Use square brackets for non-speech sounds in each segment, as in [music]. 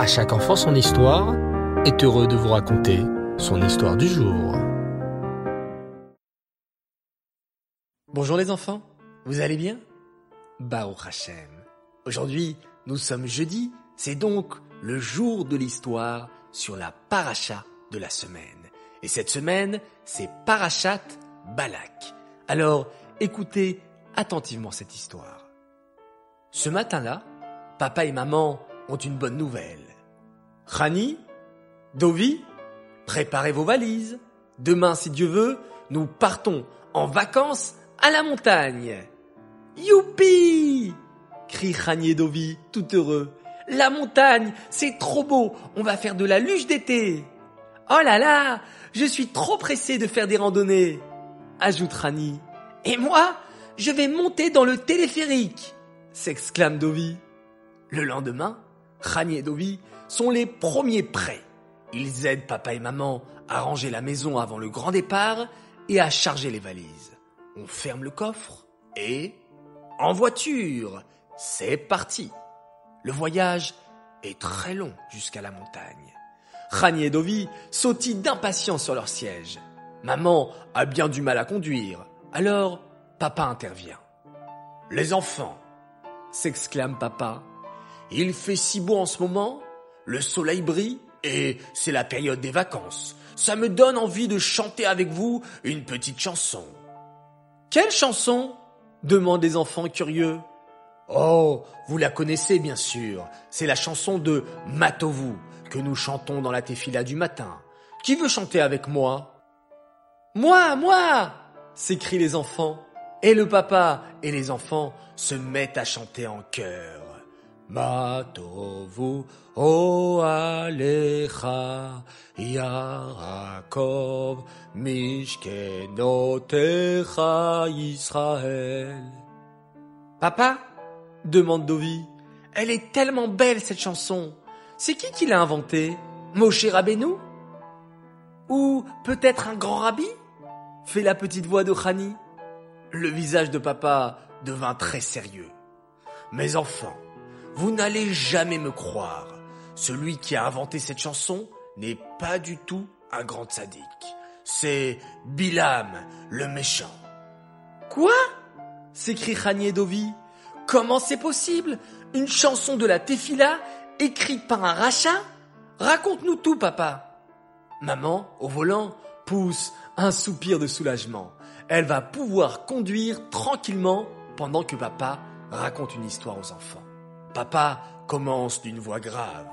À chaque enfant son histoire est heureux de vous raconter son histoire du jour. Bonjour les enfants, vous allez bien? Baruch Hashem. Aujourd'hui, nous sommes jeudi, c'est donc le jour de l'histoire sur la paracha de la semaine. Et cette semaine, c'est Parachat Balak. Alors, écoutez attentivement cette histoire. Ce matin-là, papa et maman une bonne nouvelle. Rani, Dovi, préparez vos valises. Demain, si Dieu veut, nous partons en vacances à la montagne. Youpi crie Rani et Dovi, tout heureux. La montagne, c'est trop beau, on va faire de la luge d'été. Oh là là, je suis trop pressé de faire des randonnées, ajoute Rani. Et moi, je vais monter dans le téléphérique, s'exclame Dovi. Le lendemain, Rani et Dovi sont les premiers prêts. Ils aident papa et maman à ranger la maison avant le grand départ et à charger les valises. On ferme le coffre et en voiture, c'est parti. Le voyage est très long jusqu'à la montagne. Rani et Dovi sautillent d'impatience sur leur siège. Maman a bien du mal à conduire, alors papa intervient. Les enfants, s'exclame papa, il fait si beau en ce moment, le soleil brille et c'est la période des vacances. Ça me donne envie de chanter avec vous une petite chanson. Quelle chanson? demandent les enfants curieux. Oh, vous la connaissez bien sûr. C'est la chanson de Matovu que nous chantons dans la tefila du matin. Qui veut chanter avec moi? Moi, moi s'écrient les enfants. Et le papa et les enfants se mettent à chanter en chœur. Matovu. Papa demande Dovi. Elle est tellement belle cette chanson. C'est qui qui l'a inventée? Moshe Rabbeinu? Ou peut-être un grand rabbi? Fait la petite voix de. Le visage de papa devint très sérieux. Mes enfants, vous n'allez jamais me croire. Celui qui a inventé cette chanson n'est pas du tout un grand sadique. C'est Bilam, le méchant. Quoi? s'écrie Khani et Dovi. Comment c'est possible? Une chanson de la Tefila écrite par un rachat? Raconte-nous tout, papa. Maman, au volant, pousse un soupir de soulagement. Elle va pouvoir conduire tranquillement pendant que papa raconte une histoire aux enfants. Papa commence d'une voix grave.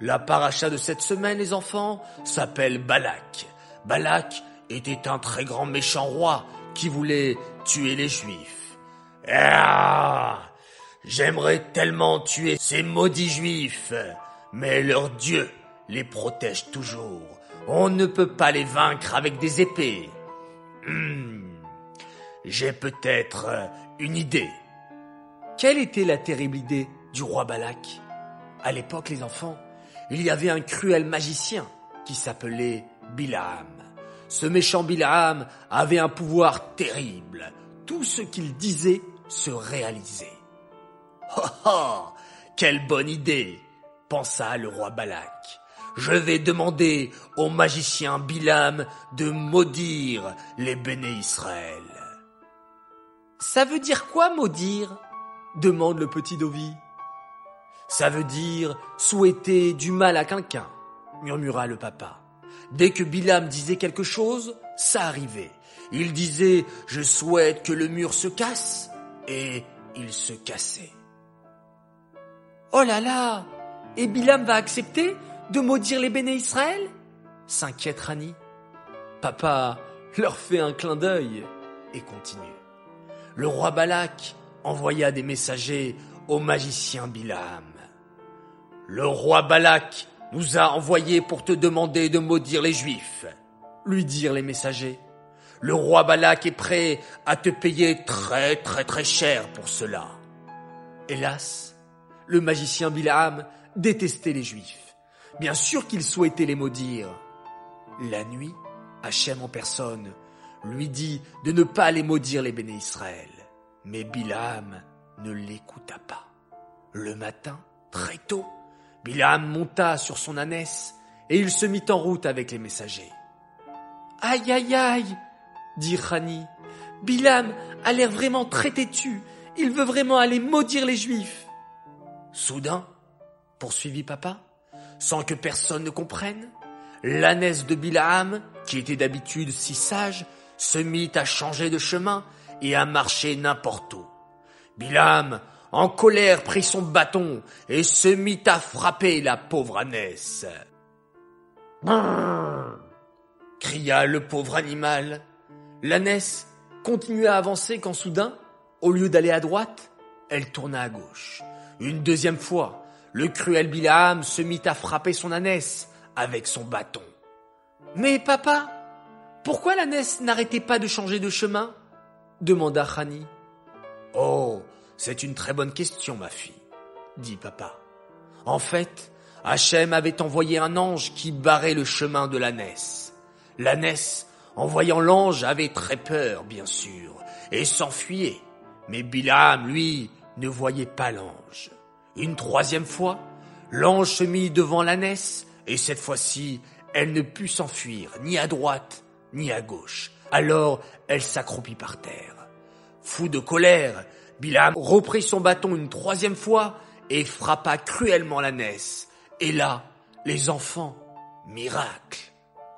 La paracha de cette semaine, les enfants, s'appelle Balak. Balak était un très grand méchant roi qui voulait tuer les juifs. Ah, J'aimerais tellement tuer ces maudits juifs, mais leur Dieu les protège toujours. On ne peut pas les vaincre avec des épées. Hmm. J'ai peut-être une idée. Quelle était la terrible idée? Du roi Balak À l'époque, les enfants, il y avait un cruel magicien qui s'appelait Bilaam. Ce méchant Bilaam avait un pouvoir terrible. Tout ce qu'il disait se réalisait. [laughs] Oh oh Quelle bonne idée pensa le roi Balak. Je vais demander au magicien Bilam de maudire les béné Israël. Ça veut dire quoi maudire? Demande le petit Dovi. Ça veut dire souhaiter du mal à quelqu'un, murmura le papa. Dès que Bilam disait quelque chose, ça arrivait. Il disait je souhaite que le mur se casse et il se cassait. Oh là là Et Bilam va accepter de maudire les béné Israël? S'inquiète Rani. Papa leur fait un clin d'œil et continue. Le roi Balak envoya des messagers au magicien Bilam. Le roi Balak nous a envoyés pour te demander de maudire les Juifs, lui dirent les messagers. Le roi Balak est prêt à te payer très très très cher pour cela. Hélas, le magicien Bilam détestait les Juifs. Bien sûr qu'il souhaitait les maudire. La nuit, Hachem en personne lui dit de ne pas les maudire les béné Israël. Mais Bilam ne l'écouta pas. Le matin, très tôt, Bilam monta sur son ânesse et il se mit en route avec les messagers. Aïe aïe aïe, dit Rani. Bilam a l'air vraiment très têtu. Il veut vraiment aller maudire les Juifs. Soudain, poursuivit papa, sans que personne ne comprenne, l'ânesse de Bilam, qui était d'habitude si sage, se mit à changer de chemin et à marcher n'importe où. Bilam, en colère, prit son bâton et se mit à frapper la pauvre ânesse. cria le pauvre animal. L'ânesse continua à avancer quand soudain, au lieu d'aller à droite, elle tourna à gauche. Une deuxième fois, le cruel Bilam se mit à frapper son ânesse avec son bâton. Mais papa, pourquoi l'ânesse n'arrêtait pas de changer de chemin? demanda Khani. Oh, c'est une très bonne question, ma fille, dit papa. En fait, Hachem avait envoyé un ange qui barrait le chemin de l'ânesse. L'ânesse, en voyant l'ange, avait très peur, bien sûr, et s'enfuyait. Mais Bilam, lui, ne voyait pas l'ange. Une troisième fois, l'ange se mit devant l'ânesse, et cette fois-ci, elle ne put s'enfuir ni à droite ni à gauche. Alors elle s'accroupit par terre. Fou de colère, Bilam reprit son bâton une troisième fois et frappa cruellement l'ânesse. Et là, les enfants, miracle,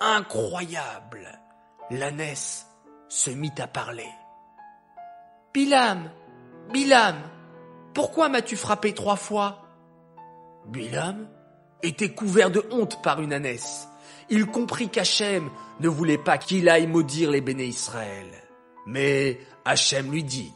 incroyable, l'ânesse se mit à parler. Bilam, Bilam, pourquoi m'as-tu frappé trois fois? Bilam était couvert de honte par une ânesse. Il comprit qu'Hachem ne voulait pas qu'il aille maudire les béné Israël. Mais Hachem lui dit,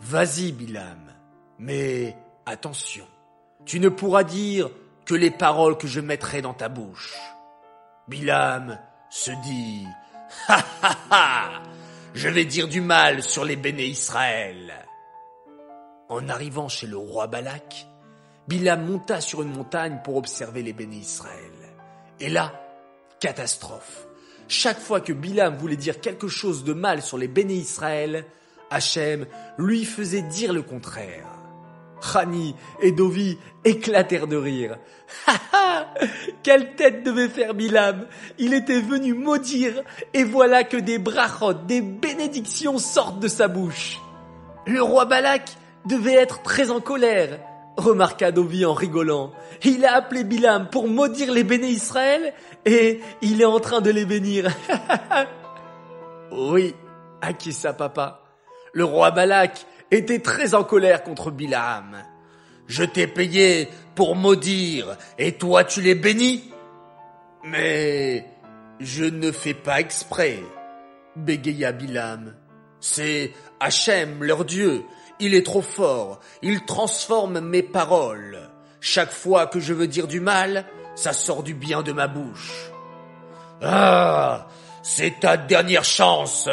Vas-y, Bilam, mais attention, tu ne pourras dire que les paroles que je mettrai dans ta bouche. Bilam se dit, Ha ha ha, je vais dire du mal sur les béné Israël. En arrivant chez le roi Balak, Bilam monta sur une montagne pour observer les béné Israël. Et là, catastrophe. Chaque fois que Bilam voulait dire quelque chose de mal sur les béné Israël, Hachem lui faisait dire le contraire. Rani et Dovi éclatèrent de rire. Ha ha Quelle tête devait faire Bilam Il était venu maudire, et voilà que des brachot, des bénédictions sortent de sa bouche. Le roi Balak devait être très en colère, remarqua Dovi en rigolant. Il a appelé Bilam pour maudire les béné Israël et il est en train de les bénir. [laughs] oui, acquiesça papa. Le roi Balak était très en colère contre Bilam. Je t'ai payé pour maudire et toi tu les bénis Mais je ne fais pas exprès, bégaya Bilam. C'est Hachem, leur Dieu. Il est trop fort. Il transforme mes paroles. Chaque fois que je veux dire du mal, ça sort du bien de ma bouche. Ah, c'est ta dernière chance,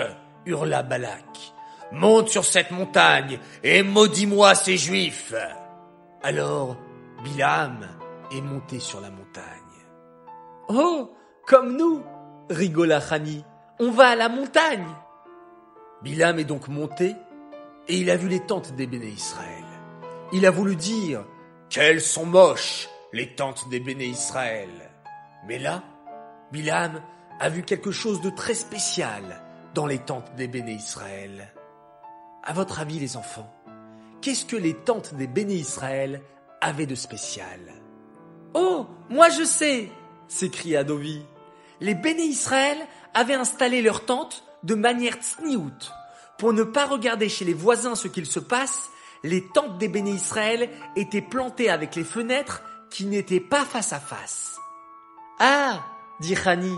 hurla Balak. Monte sur cette montagne et maudis-moi ces juifs. Alors, Bilam est monté sur la montagne. Oh, comme nous, rigola Khani. On va à la montagne. Bilam est donc monté et il a vu les tentes des béné Israël. Il a voulu dire qu'elles sont moches, les tentes des béné Israël. Mais là, Bilam a vu quelque chose de très spécial dans les tentes des béné Israël. À votre avis, les enfants, qu'est-ce que les tentes des béné Israël avaient de spécial? Oh, moi je sais s'écria Dovi. Les béné Israël avaient installé leurs tentes de manière tsniout. Pour ne pas regarder chez les voisins ce qu'il se passe, les tentes des béné Israël étaient plantées avec les fenêtres qui n'étaient pas face à face. Ah, dit Rani,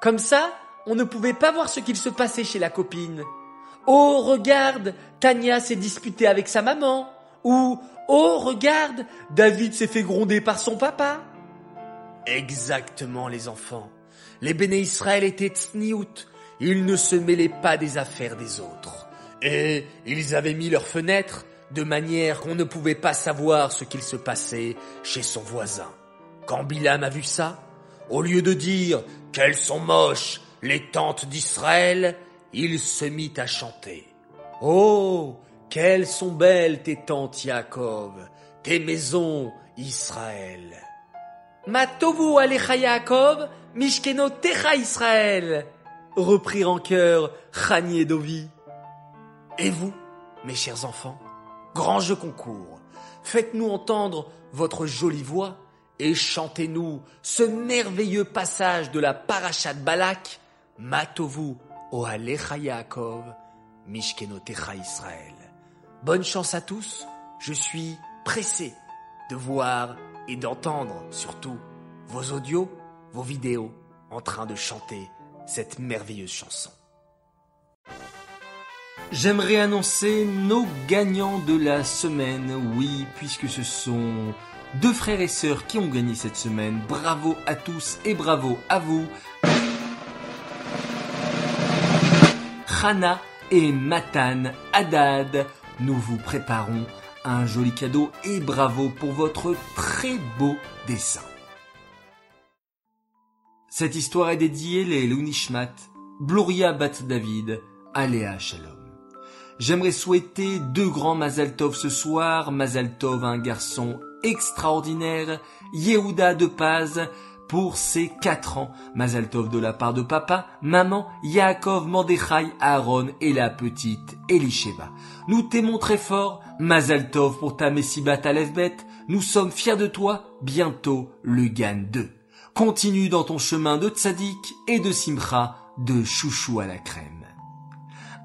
comme ça, on ne pouvait pas voir ce qu'il se passait chez la copine. Oh, regarde, Tania s'est disputée avec sa maman. Ou, oh, regarde, David s'est fait gronder par son papa. Exactement, les enfants. Les béné Israël étaient tsniout. Ils ne se mêlaient pas des affaires des autres. Et ils avaient mis leurs fenêtres de manière qu'on ne pouvait pas savoir ce qu'il se passait chez son voisin. Quand Bilam a vu ça, au lieu de dire qu'elles sont moches, les tentes d'Israël, il se mit à chanter. Oh, quelles sont belles tes tentes, Yaakov, tes maisons, Israël. Matovu alecha Yaakov, mishkeno techa Israël, reprirent en chœur Chani et Dovi. Et vous, mes chers enfants, grand jeu concours, faites-nous entendre votre jolie voix et chantez-nous ce merveilleux passage de la Parashat Balak, Matovu o alecha Yaakov, mishkeno techa Israël. Bonne chance à tous, je suis pressé de voir et d'entendre surtout vos audios, vos vidéos en train de chanter cette merveilleuse chanson. J'aimerais annoncer nos gagnants de la semaine, oui, puisque ce sont deux frères et sœurs qui ont gagné cette semaine. Bravo à tous et bravo à vous. Hana et Matan Haddad, nous vous préparons un joli cadeau et bravo pour votre très beau dessin. Cette histoire est dédiée les Lunishmat, Bloria Bat David, Aléa Shalom. J'aimerais souhaiter deux grands Mazal Tov ce soir, Mazal Tov un garçon extraordinaire, Yehuda de Paz, pour ses quatre ans. Mazal Tov de la part de papa, maman, Yaakov, Mandechai, Aaron et la petite Elisheba. Nous t'aimons très fort, Mazal Tov pour ta Messibat Alefbet. Nous sommes fiers de toi, bientôt le Gan 2. Continue dans ton chemin de tzaddik et de simcha, de chouchou à la crème.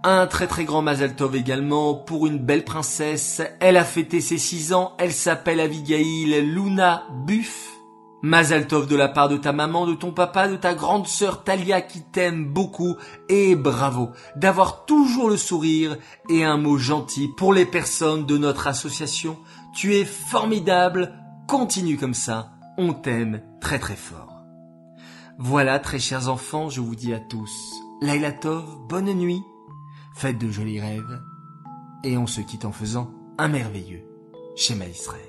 Un très très grand Mazal Tov également pour une belle princesse. Elle a fêté ses six ans. Elle s'appelle Abigail Luna Buff. Mazal Tov de la part de ta maman, de ton papa, de ta grande sœur Talia qui t'aime beaucoup et bravo d'avoir toujours le sourire et un mot gentil pour les personnes de notre association. Tu es formidable. Continue comme ça. On t'aime très très fort. Voilà, très chers enfants, je vous dis à tous, Laila Tov, bonne nuit Faites de jolis rêves. Et on se quitte en faisant un merveilleux schéma Israël.